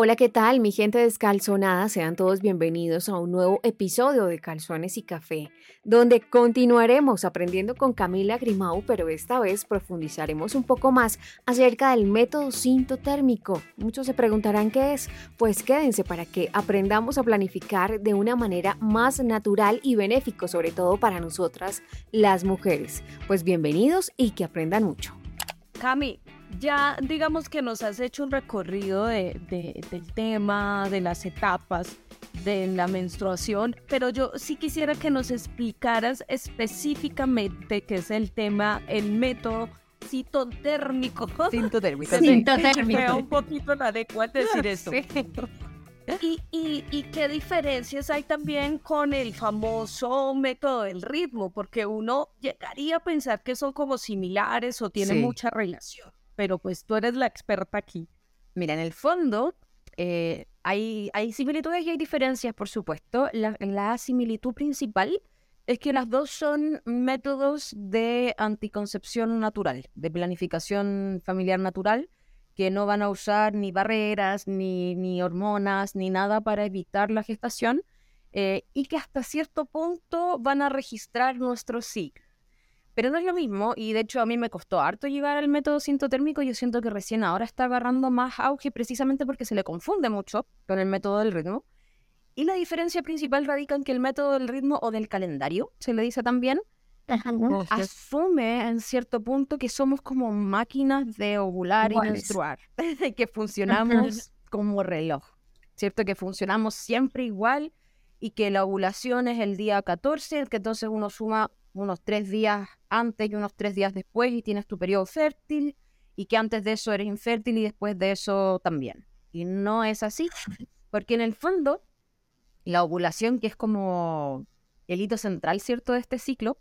Hola, ¿qué tal? Mi gente descalzonada, sean todos bienvenidos a un nuevo episodio de Calzones y Café, donde continuaremos aprendiendo con Camila Grimau, pero esta vez profundizaremos un poco más acerca del método sintotérmico. Muchos se preguntarán qué es, pues quédense para que aprendamos a planificar de una manera más natural y benéfico, sobre todo para nosotras las mujeres. Pues bienvenidos y que aprendan mucho. Cami, ya digamos que nos has hecho un recorrido de, del tema, de las etapas de la menstruación, pero yo sí quisiera que nos explicaras específicamente qué es el tema, el método citotérmico. Citotérmico. Citotérmico. un poquito la de cuál decir esto. Y, y, y, qué diferencias hay también con el famoso método del ritmo, porque uno llegaría a pensar que son como similares o tienen mucha relación pero pues tú eres la experta aquí. Mira, en el fondo eh, hay, similitudes y hay diferencias, por supuesto. La, similitud principal es que las dos son métodos de anticoncepción natural, de planificación familiar natural, que no van a usar ni barreras, ni, ni hormonas, ni nada para evitar la gestación, eh, y que hasta cierto punto van a registrar nuestro ciclo. Pero no es lo mismo, y de hecho a mí me costó harto llegar al método sintotérmico. Yo siento que recién ahora está agarrando más auge precisamente porque se le confunde mucho con el método del ritmo. Y la diferencia principal radica en que el método del ritmo o del calendario, se le dice también, asume en cierto punto que somos como máquinas de ovular y menstruar, que funcionamos como reloj, ¿cierto? Que funcionamos siempre igual y que la ovulación es el día 14, que entonces uno suma unos tres días antes y unos tres días después y tienes tu periodo fértil y que antes de eso eres infértil y después de eso también. Y no es así, porque en el fondo la ovulación, que es como el hito central, ¿cierto?, de este ciclo,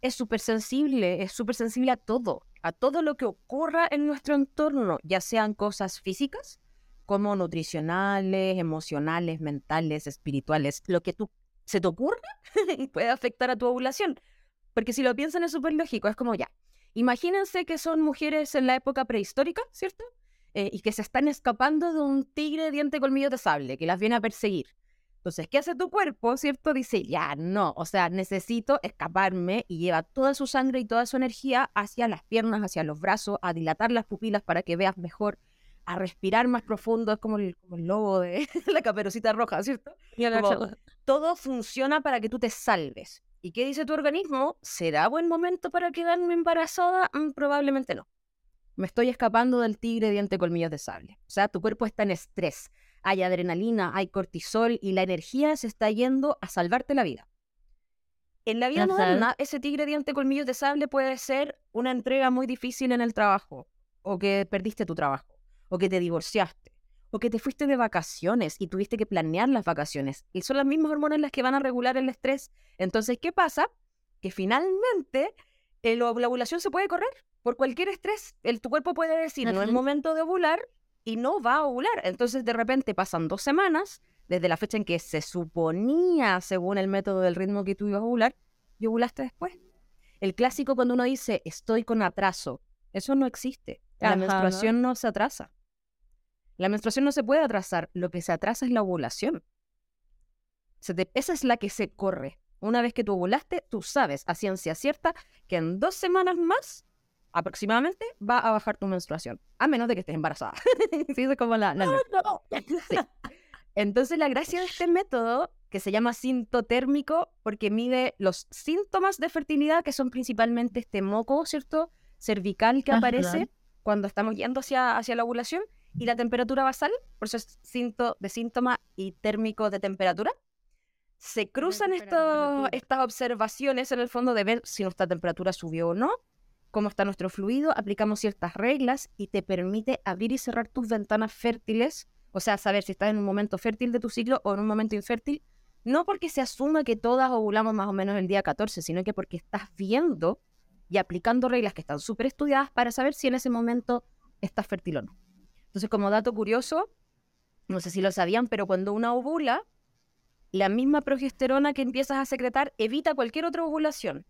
es súper sensible, es súper sensible a todo, a todo lo que ocurra en nuestro entorno, ya sean cosas físicas, como nutricionales, emocionales, mentales, espirituales, lo que tú se te ocurra puede afectar a tu ovulación. Porque si lo piensan es súper lógico, es como ya. Imagínense que son mujeres en la época prehistórica, ¿cierto? Eh, y que se están escapando de un tigre diente colmillo de sable que las viene a perseguir. Entonces, ¿qué hace tu cuerpo, cierto? Dice, ya, no, o sea, necesito escaparme y lleva toda su sangre y toda su energía hacia las piernas, hacia los brazos, a dilatar las pupilas para que veas mejor, a respirar más profundo, es como el, lobo de la caperucita roja, ¿cierto? todo funciona para que tú te salves. ¿Y qué dice tu organismo? ¿Será buen momento para quedarme embarazada? Mm, probablemente no. Me estoy escapando del tigre diente colmillos de sable. O sea, tu cuerpo está en estrés. Hay adrenalina, hay cortisol y la energía se está yendo a salvarte la vida. En la vida moderna, ese tigre diente colmillos de sable puede ser una entrega muy difícil en el trabajo, o que perdiste tu trabajo, o que te divorciaste, o que te fuiste de vacaciones y tuviste que planear las vacaciones. Y son las mismas hormonas las que van a regular el estrés. Entonces, ¿qué pasa? Que finalmente eh, la ovulación se puede correr por cualquier estrés. El, tu cuerpo puede decir, no es momento de ovular y no va a ovular. Entonces, de repente pasan dos semanas desde la fecha en que se suponía, según el método del ritmo que tú ibas a ovular, y ovulaste después. El clásico cuando uno dice, estoy con atraso, eso no existe. La menstruación ¿no? se atrasa. La menstruación no se puede atrasar, lo que se atrasa es la ovulación. esa es la que se corre. Una vez que tú ovulaste, tú sabes a ciencia cierta que en dos semanas más, aproximadamente, va a bajar tu menstruación. A menos de que estés embarazada. sí, es como la... Entonces, la gracia de este método, que se llama sintotérmico, porque mide los síntomas de fertilidad, que son principalmente este moco, ¿cierto? Cervical que aparece cuando estamos yendo hacia, hacia la ovulación y la temperatura basal, por eso es cinto de síntoma y térmico de temperatura. Se cruzan estas observaciones en el fondo de ver si nuestra temperatura subió o no, cómo está nuestro fluido, aplicamos ciertas reglas y te permite abrir y cerrar tus ventanas fértiles, o sea, saber si estás en un momento fértil de tu ciclo o en un momento infértil, no porque se asuma que todas ovulamos más o menos el día 14, sino que porque estás viendo y aplicando reglas que están súper estudiadas para saber si en ese momento estás fértil o no. Entonces, como dato curioso, no sé si lo sabían, pero cuando una ovula, la misma progesterona que empiezas a secretar evita cualquier otra ovulación,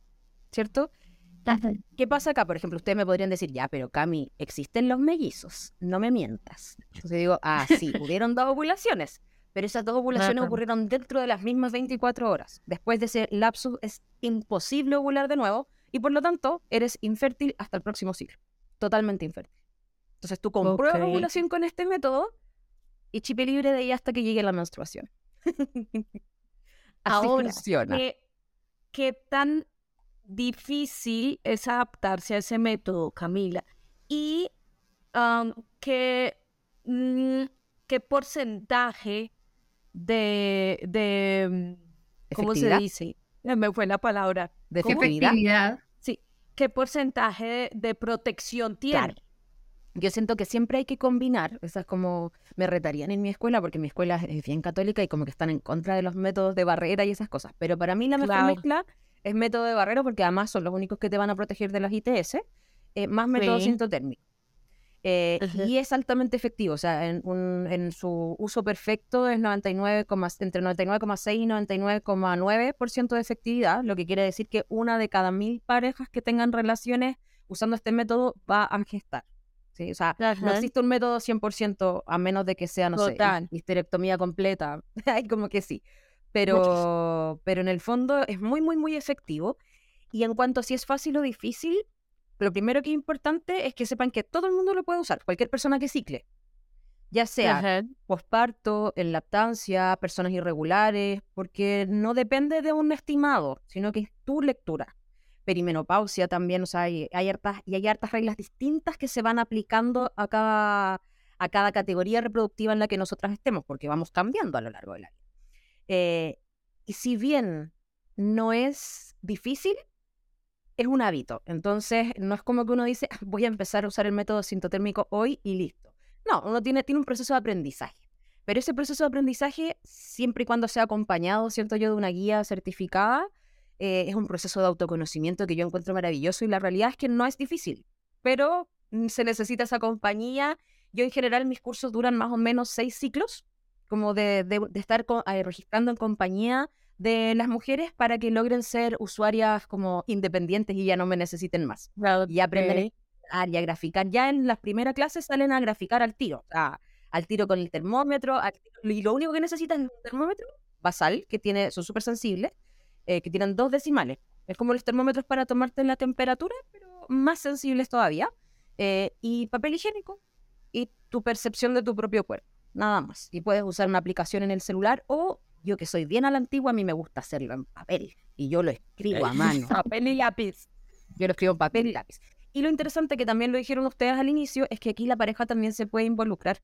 ¿cierto? ¿Qué pasa acá? Por ejemplo, ustedes me podrían decir, ya, pero Cami, ¿existen los mellizos? No me mientas. Entonces digo, ah, sí, hubieron dos ovulaciones, pero esas dos ovulaciones ocurrieron dentro de las mismas 24 horas. Después de ese lapsus es imposible ovular de nuevo y por lo tanto eres infértil hasta el próximo ciclo. Totalmente infértil. Entonces tú compruebas ovulación con este método y chip libre de ahí hasta que llegue la menstruación. Así Ahora, funciona. ¿qué, tan difícil es adaptarse a ese método, Camila? Y ¿qué, mm, qué porcentaje de, de ¿cómo se dice? Me fue la palabra. ¿De efectividad? Sí. ¿Qué porcentaje de, protección tiene? Yo siento que siempre hay que combinar, esas como me retarían en mi escuela, porque mi escuela es bien católica y como que están en contra de los métodos de barrera y esas cosas. Pero para mí la mejor mezcla es método de barrera porque además son los únicos que te van a proteger de las ITS, eh, más método sintotérmico. Eh, y es altamente efectivo, o sea, en, en su uso perfecto es 99, entre 99,6 y 99,9% de efectividad, lo que quiere decir que una de cada mil parejas que tengan relaciones usando este método va a gestar. ¿Sí? O sea, no existe un método 100% a menos de que sea, no sé, histerectomía completa. Hay como que sí. Pero, pero en el fondo es muy, muy, muy efectivo. Y en cuanto a si es fácil o difícil, lo primero que es importante es que sepan que todo el mundo lo puede usar, cualquier persona que cicle. Ya sea posparto, en lactancia, personas irregulares, porque no depende de un estimado, sino que es tu lectura perimenopausia también, o sea, hay, hartas, y hay hartas reglas distintas que se van aplicando a cada, a cada categoría reproductiva en la que nosotras estemos, porque vamos cambiando a lo largo del año. Eh, y si bien no es difícil, es un hábito. Entonces, no es como que uno dice, ah, voy a empezar a usar el método sintotérmico hoy y listo. No, uno tiene, tiene un proceso de aprendizaje. Pero ese proceso de aprendizaje, siempre y cuando sea acompañado, siento yo, de una guía certificada, eh, es un proceso de autoconocimiento que yo encuentro maravilloso y la realidad es que no es difícil, pero mm, se necesita esa compañía. Yo en general mis cursos duran más o menos seis ciclos, como de, de, estar eh, registrando en compañía de las mujeres para que logren ser usuarias como independientes y ya no me necesiten más. Y aprenden a, y a graficar. Ya en las primeras clases salen a graficar al tiro, al tiro con el termómetro. y lo único que necesitan es un termómetro basal, que tiene, son súper sensibles, eh, que tienen dos decimales. Es como los termómetros para tomarte la temperatura, pero más sensibles todavía. Eh, y papel higiénico y tu percepción de tu propio cuerpo. Nada más. Y puedes usar una aplicación en el celular o yo que soy bien a la antigua, a mí me gusta hacerlo en papel. Y yo lo escribo a mano. papel y lápiz. Yo lo escribo en papel y lápiz. Y lo interesante que también lo dijeron ustedes al inicio es que aquí la pareja también se puede involucrar.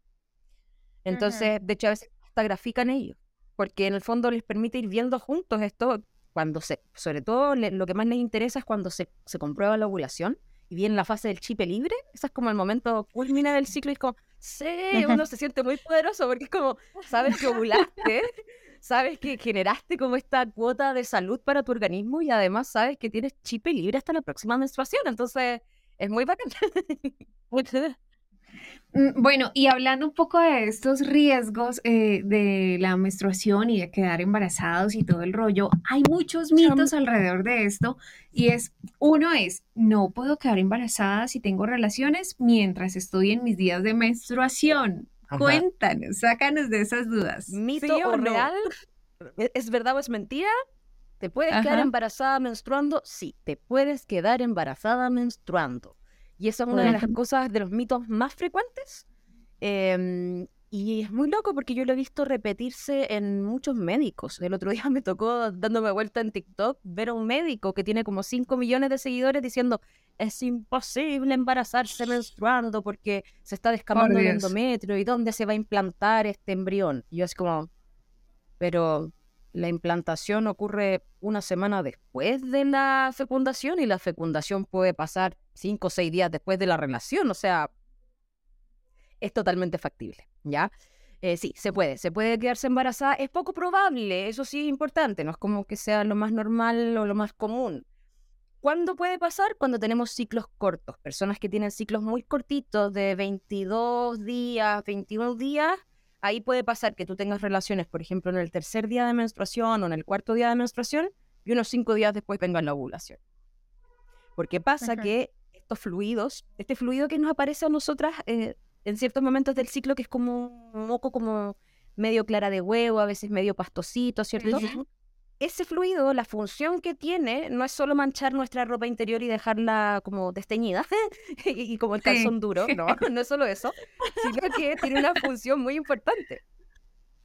Entonces, de hecho, a veces hasta grafican ellos, porque en el fondo les permite ir viendo juntos esto cuando se, sobre todo lo que más les interesa es cuando se, se comprueba la ovulación y viene la fase del chipe libre, ese es como el momento culmina del ciclo y es como, sí, uno se siente muy poderoso porque es como, sabes que ovulaste, sabes que generaste como esta cuota de salud para tu organismo y además sabes que tienes chipe libre hasta la próxima menstruación, entonces es muy bacán. Mm, bueno, y hablando un poco de estos riesgos eh, de la menstruación y de quedar embarazados y todo el rollo, hay muchos mitos alrededor de esto y es, uno es, no puedo quedar embarazada si tengo relaciones mientras estoy en mis días de menstruación. Cuéntanos, sácanos de esas dudas. ¿Mito o, real? ¿E-, ¿Es verdad o es mentira? ¿Te puedes quedar embarazada menstruando? Sí, te puedes quedar embarazada menstruando. Y esa es una de las cosas, de los mitos más frecuentes. Em, y es muy loco porque yo lo he visto repetirse en muchos médicos. El otro día me tocó, dándome vuelta en TikTok, ver a un médico que tiene como 5 millones de seguidores diciendo es imposible embarazarse menstruando porque se está descamando el endometrio y dónde se va a implantar este embrión. Y yo es como, pero la implantación ocurre una semana después de la fecundación y la fecundación puede pasar cinco o seis días después de la relación. O sea, es totalmente factible, ¿ya? Eh, sí, se puede, se puede quedarse embarazada. Es poco probable, eso sí es importante, no es como que sea lo más normal o lo más común. ¿Cuándo puede pasar? Cuando tenemos ciclos cortos. Personas que tienen ciclos muy cortitos de 22 días, 21 días, ahí puede pasar que tú tengas relaciones, por ejemplo, en el tercer día de menstruación o en el cuarto día de menstruación y unos cinco días después venga la ovulación. Porque pasa que estos fluidos, este fluido que nos aparece a nosotras eh, en ciertos momentos del ciclo, que es como un moco como medio clara de huevo, a veces medio pastosito, ¿cierto? Ese fluido, la función que tiene, no es solo manchar nuestra ropa interior y dejarla como desteñida y, como el calzón duro, no, no es solo eso, sino que tiene una función muy importante.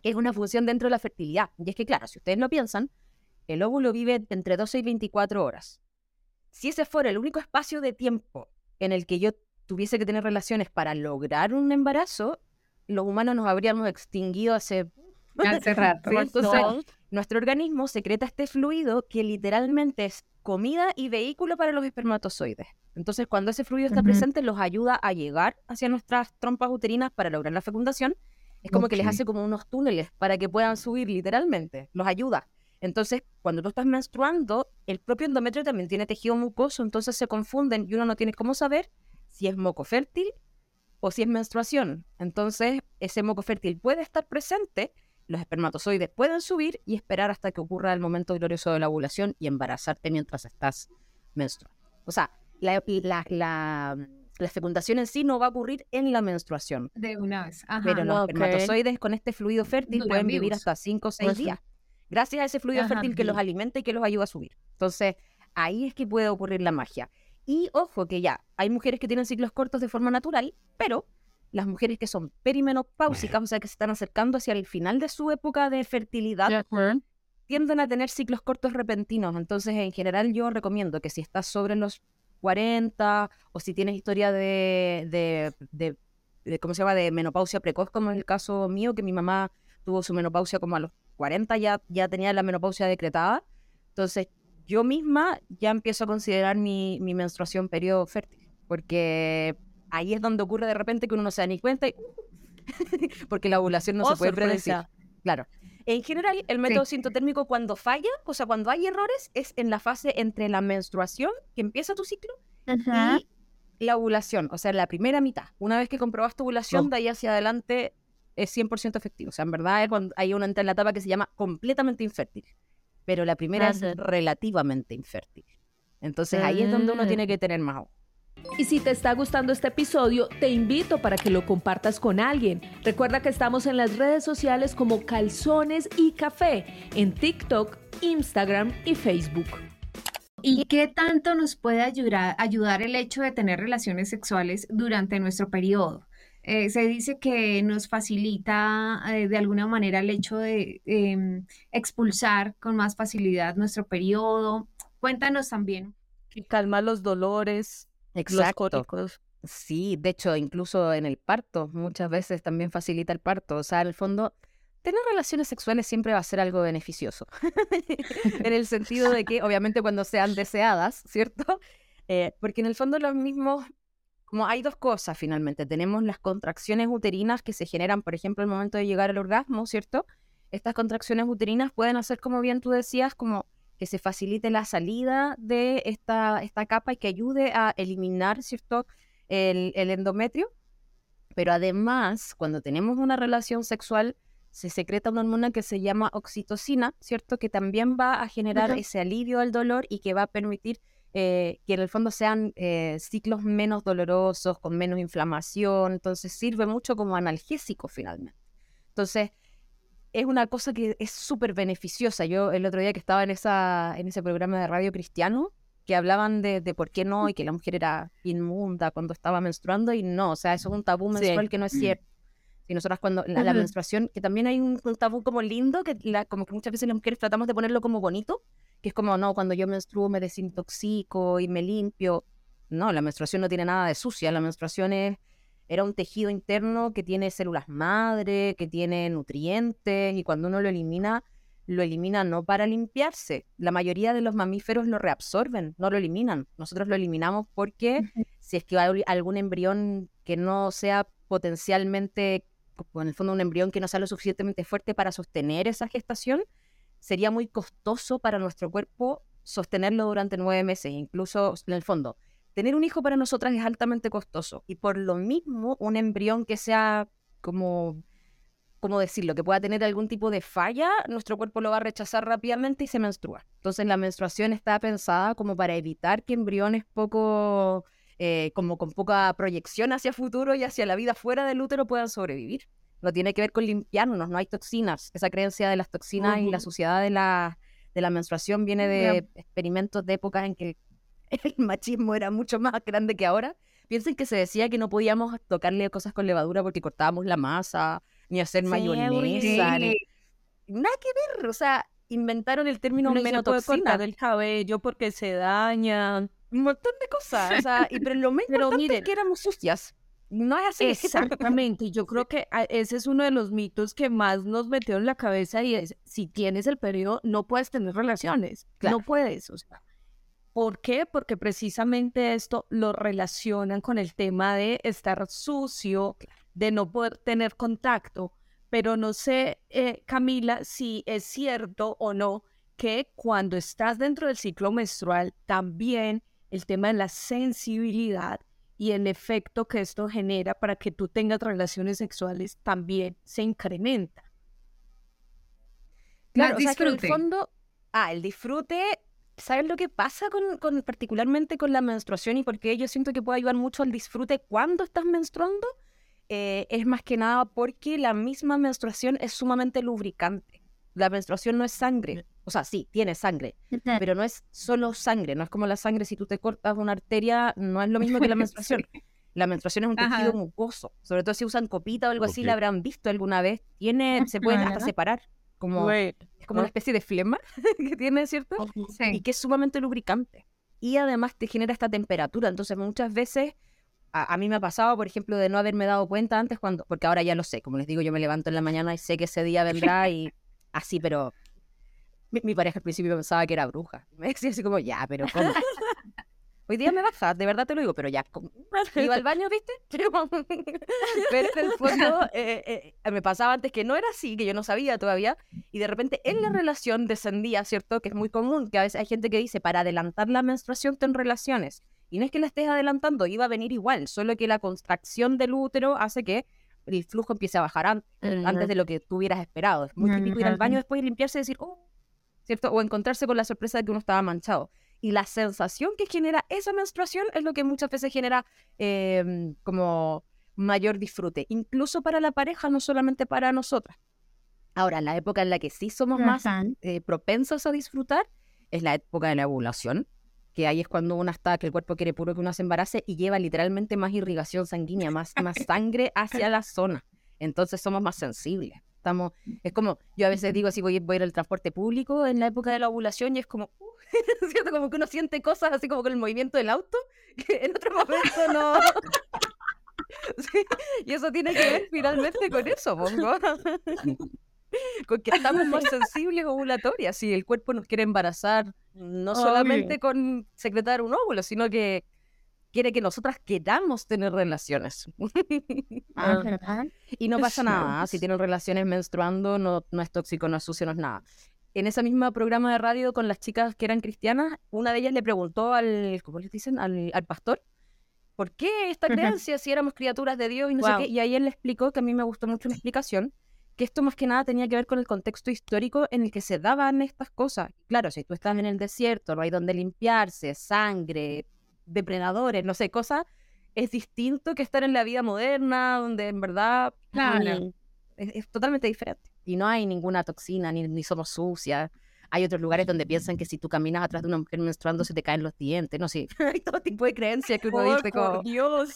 Es una función dentro de la fertilidad. Y es que, claro, si ustedes lo piensan, el óvulo vive entre 12 y 24 horas. Si ese fuera el único espacio de tiempo en el que yo tuviese que tener relaciones para lograr un embarazo, los humanos nos habríamos extinguido hace, hace rato. Entonces, nuestro organismo secreta este fluido que literalmente es comida y vehículo para los espermatozoides. Entonces, cuando ese fluido está presente, los ayuda a llegar hacia nuestras trompas uterinas para lograr la fecundación. Es como que les hace como unos túneles para que puedan subir literalmente. Los ayuda. Entonces, cuando tú estás menstruando, el propio endometrio también tiene tejido mucoso, entonces se confunden y uno no tiene cómo saber si es moco fértil o si es menstruación. Entonces, ese moco fértil puede estar presente, los espermatozoides pueden subir y esperar hasta que ocurra el momento glorioso de la ovulación y embarazarte mientras estás menstruando. O sea, la, fecundación en sí no va a ocurrir en la menstruación. De una vez. pero los espermatozoides con este fluido fértil pueden vivir hasta 5 o 6 días. Gracias a ese fluido fértil que los alimenta y que los ayuda a subir. Entonces, ahí es que puede ocurrir la magia. Y ojo que ya, hay mujeres que tienen ciclos cortos de forma natural, pero las mujeres que son perimenopáusicas, o sea, que se están acercando hacia el final de su época de fertilidad, tienden a tener ciclos cortos repentinos. Entonces, en general, yo recomiendo que si estás sobre los 40 o si tienes historia de, de, ¿cómo se llama?, de menopausia precoz, como es el caso mío, que mi mamá tuvo su menopausia como a los 40, ya, ya tenía la menopausia decretada. Entonces, yo misma ya empiezo a considerar mi, menstruación periodo fértil, porque ahí es donde ocurre de repente que uno no se da ni cuenta, porque la ovulación no se oh, puede predecir. Claro. En general, el método sintotérmico cuando falla, o sea, cuando hay errores, es en la fase entre la menstruación, que empieza tu ciclo, y la ovulación, o sea, la primera mitad. Una vez que comprobas tu ovulación, de ahí hacia adelante es 100% efectivo. O sea, en verdad es cuando hay una entra en la etapa que se llama completamente infértil pero la primera es relativamente infértil. Entonces ahí es donde uno ah. tiene que tener más Y si te está gustando este episodio, te invito para que lo compartas con alguien. Recuerda que estamos en las redes sociales como Calzones y Café, en TikTok, Instagram y Facebook. ¿Y qué tanto nos puede ayudar, ayudar el hecho de tener relaciones sexuales durante nuestro periodo? Eh, se dice que nos facilita eh, de alguna manera el hecho de em, expulsar con más facilidad nuestro periodo. Cuéntanos también. Que calma los dolores, Exacto. los Sí, de hecho, incluso en el parto, muchas veces también facilita el parto. O sea, en el fondo, tener relaciones sexuales siempre va a ser algo beneficioso. en el sentido de que, obviamente, cuando sean deseadas, ¿cierto? Eh, porque en el fondo los mismos como hay dos cosas finalmente. Tenemos las contracciones uterinas que se generan, por ejemplo, al momento de llegar al orgasmo, ¿cierto? Estas contracciones uterinas pueden hacer, como bien tú decías, como que se facilite la salida de esta, esta capa y que ayude a eliminar, ¿cierto?, el, el endometrio. Pero además, cuando tenemos una relación sexual, se secreta una hormona que se llama oxitocina, ¿cierto? Que también va a generar ese alivio al dolor y que va a permitir eh, que en el fondo sean eh, ciclos menos dolorosos, con menos inflamación, entonces sirve mucho como analgésico finalmente. Entonces, es una cosa que es súper beneficiosa. Yo el otro día que estaba en, esa, en ese programa de radio cristiano, que hablaban de, por qué no y que la mujer era inmunda cuando estaba menstruando y no, o sea, eso es un tabú menstrual que no es cierto. Y nosotras cuando la, menstruación, que también hay un, tabú como lindo, que como que muchas veces las mujeres tratamos de ponerlo como bonito, que es como, no, cuando yo menstruo me desintoxico y me limpio. No, la menstruación no tiene nada de sucia, la menstruación es, era un tejido interno que tiene células madre, que tiene nutrientes, y cuando uno lo elimina, lo elimina no para limpiarse. La mayoría de los mamíferos lo reabsorben, no lo eliminan. Nosotros lo eliminamos porque si es que hay algún embrión que no sea potencialmente, en el fondo un embrión que no sea lo suficientemente fuerte para sostener esa gestación, sería muy costoso para nuestro cuerpo sostenerlo durante nueve meses, incluso en el fondo. Tener un hijo para nosotras es altamente costoso y por lo mismo un embrión que sea como ¿cómo decirlo?, que pueda tener algún tipo de falla, nuestro cuerpo lo va a rechazar rápidamente y se menstrua. Entonces la menstruación está pensada como para evitar que embriones poco, eh, como con poca proyección hacia futuro y hacia la vida fuera del útero puedan sobrevivir. No tiene que ver con limpiarnos, no hay toxinas. Esa creencia de las toxinas y la suciedad de la, de la menstruación viene de experimentos de épocas en que el machismo era mucho más grande que ahora. Piensen que se decía que no podíamos tocarle cosas con levadura porque cortábamos la masa, ni hacer mayonesa, ni... nada que ver, o sea, inventaron el término no menotoxina. del cabello porque se daña, un montón de cosas, o sea, y, pero lo más pero miren, es que éramos sucias. No es así. Exactamente, yo creo que ah, ese es uno de los mitos que más nos metió en la cabeza y es, si tienes el periodo, no puedes tener relaciones, no puedes, o sea. ¿Por qué? Porque precisamente esto lo relacionan con el tema de estar sucio, de no poder tener contacto. Pero no sé, eh, Camila, si es cierto o no que cuando estás dentro del ciclo menstrual, también el tema de la sensibilidad y el efecto que esto genera para que tú tengas relaciones sexuales también se incrementa. Claro, o sea, que en el fondo, ah, el disfrute, ¿sabes lo que pasa con, con, particularmente con la menstruación y por qué yo siento que puede ayudar mucho al disfrute cuando estás menstruando? Eh, es más que nada porque la misma menstruación es sumamente lubricante. La menstruación no es sangre, o sea, sí, tiene sangre, pero no es solo sangre, no es como la sangre, si tú te cortas una arteria, no es lo mismo que la menstruación. La menstruación es un tejido mucoso, sobre todo si usan copita o algo así, la habrán visto alguna vez. Tiene, se pueden hasta separar, como, es como una especie de flema que tiene, ¿cierto? Y que es sumamente lubricante. Y además te genera esta temperatura, entonces muchas veces a, mí me ha pasado, por ejemplo, de no haberme dado cuenta antes cuando, porque ahora ya lo sé, como les digo, yo me levanto en la mañana y sé que ese día vendrá y así, pero mi, pareja al principio pensaba que era bruja. Me decía así como, ya, pero ¿cómo? Hoy día me baja, de verdad te lo digo, pero ya, iba al baño, ¿viste? Pero, en el fondo eh, eh, me pasaba antes que no era así, que yo no sabía todavía, y de repente en la relación descendía, ¿cierto? Que es muy común, que a veces hay gente que dice, para adelantar la menstruación ten relaciones. Y no es que la estés adelantando, iba a venir igual, solo que la contracción del útero hace que el flujo empiece a bajar antes, de lo que tú hubieras esperado. Es muy típico ir al baño después y limpiarse y decir, oh, ¿cierto? O encontrarse con la sorpresa de que uno estaba manchado. Y la sensación que genera esa menstruación es lo que muchas veces genera em, como mayor disfrute, incluso para la pareja, no solamente para nosotras. Ahora, la época en la que sí somos más eh, propensos a disfrutar es la época de la ovulación, que ahí es cuando uno está, que el cuerpo quiere puro que uno se embarace y lleva literalmente más irrigación sanguínea, más, más sangre hacia la zona. Entonces somos más sensibles. Estamos, es como, yo a veces digo, si voy, voy a ir al transporte público en la época de la ovulación y es como, uh, ¿cierto? Como que uno siente cosas así como con el movimiento del auto, que en otro momento no. y eso tiene que ver finalmente con eso, pongo. con que estamos más sensibles ovulatorias. Si el cuerpo nos quiere embarazar, no solamente con secretar un óvulo, sino que quiere que nosotras queramos tener relaciones. Ah, y no pasa nada. Si tienen relaciones menstruando, no, no es tóxico, no es sucio, no es nada. En ese mismo programa de radio con las chicas que eran cristianas, una de ellas le preguntó al, ¿cómo les dicen? Al, al pastor, ¿por qué esta creencia si éramos criaturas de Dios y no sé qué? Y ahí él le explicó, que a mí me gustó mucho la explicación, que esto más que nada tenía que ver con el contexto histórico en el que se daban estas cosas. Claro, si tú estás en el desierto, no hay donde limpiarse, sangre, depredadores, no sé, cosas, es distinto que estar en la vida moderna, donde en verdad es, totalmente diferente. Y no hay ninguna toxina, ni, ni somos sucias. Hay otros lugares donde piensan que si tú caminas atrás de una mujer menstruando se te caen los dientes. No sé, hay todo tipo de creencias que uno dice como... Dios.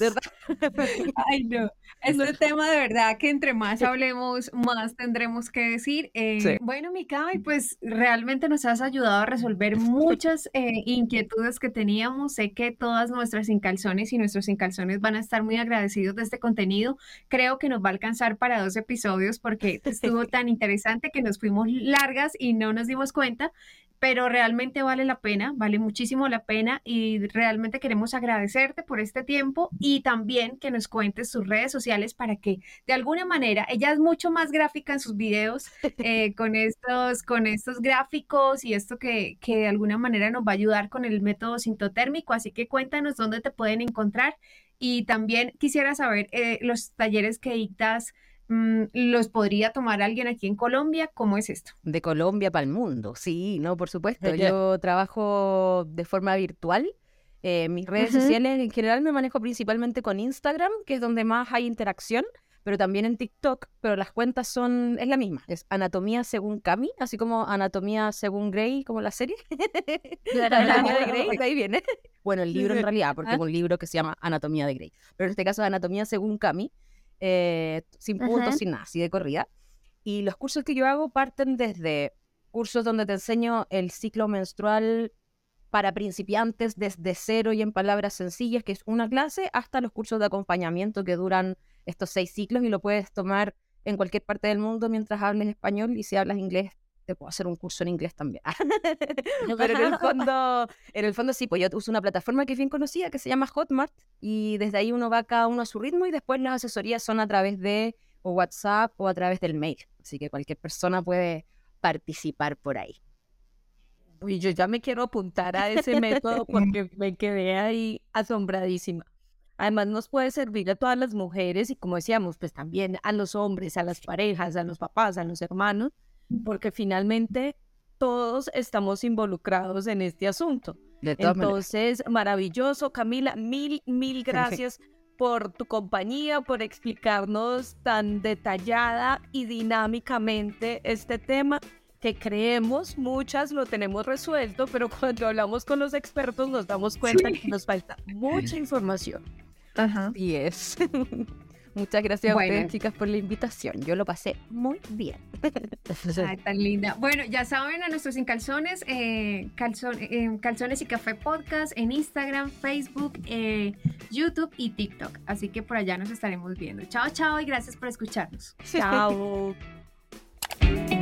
Ay, no. Este tema de verdad que entre más hablemos, más tendremos que decir. Eh, bueno, Mikai, pues realmente nos has ayudado a resolver muchas eh, inquietudes que teníamos. Sé que todas nuestras incalzones y nuestros incalzones van a estar muy agradecidos de este contenido. Creo que nos va a alcanzar para dos episodios porque estuvo tan interesante que nos fuimos largas y no nos dimos cuenta cuenta, pero realmente vale la pena, vale muchísimo la pena y realmente queremos agradecerte por este tiempo y también que nos cuentes sus redes sociales para que de alguna manera, ella es mucho más gráfica en sus videos eh, con, estos, con estos gráficos y esto que, que de alguna manera nos va a ayudar con el método sintotérmico, así que cuéntanos dónde te pueden encontrar. Y también quisiera saber eh, los talleres que dictas los podría tomar alguien aquí en Colombia. ¿Cómo es esto? De Colombia para el mundo, sí, no, por supuesto. Yo trabajo de forma virtual. Eh, mis redes sociales en general me manejo principalmente con Instagram, que es donde más hay interacción pero también en TikTok, pero las cuentas son, es la misma, es Anatomía según Cami, así como Anatomía según Grey, como la serie. Anatomía de Grey, ahí viene. Bueno, el libro en realidad, porque es un libro que se llama Anatomía de Grey, pero en este caso es Anatomía según Cami, eh, sin puntos, sin nada, así de corrida. Y los cursos que yo hago parten desde cursos donde te enseño el ciclo menstrual para principiantes desde cero y en palabras sencillas, que es una clase, hasta los cursos de acompañamiento que duran estos seis ciclos y lo puedes tomar en cualquier parte del mundo mientras hables español y si hablas inglés te puedo hacer un curso en inglés también. Pero en el fondo, en el fondo sí, pues yo uso una plataforma que es bien conocida que se llama Hotmart y desde ahí uno va cada uno a su ritmo y después las asesorías son a través de WhatsApp o a través del mail. Así que cualquier persona puede participar por ahí. Uy, yo ya me quiero apuntar a ese método porque me quedé ahí asombradísima. Además nos puede servir a todas las mujeres y como decíamos, pues también a los hombres, a las parejas, a los papás, a los hermanos, porque finalmente todos estamos involucrados en este asunto. Entonces, maravilloso, Camila, mil, mil gracias por tu compañía, por explicarnos tan detallada y dinámicamente este tema que creemos, muchas lo tenemos resuelto, pero cuando hablamos con los expertos nos damos cuenta que nos falta mucha información. Ajá. Y es. Muchas gracias a ustedes, chicas, por la invitación. Yo lo pasé muy bien. Ay, tan linda. Bueno, ya saben, a nuestros Sin Calzones, eh, eh, Calzones y Café Podcast en Instagram, Facebook, eh, YouTube y TikTok. Así que por allá nos estaremos viendo. Chao, chao y gracias por escucharnos. Chao.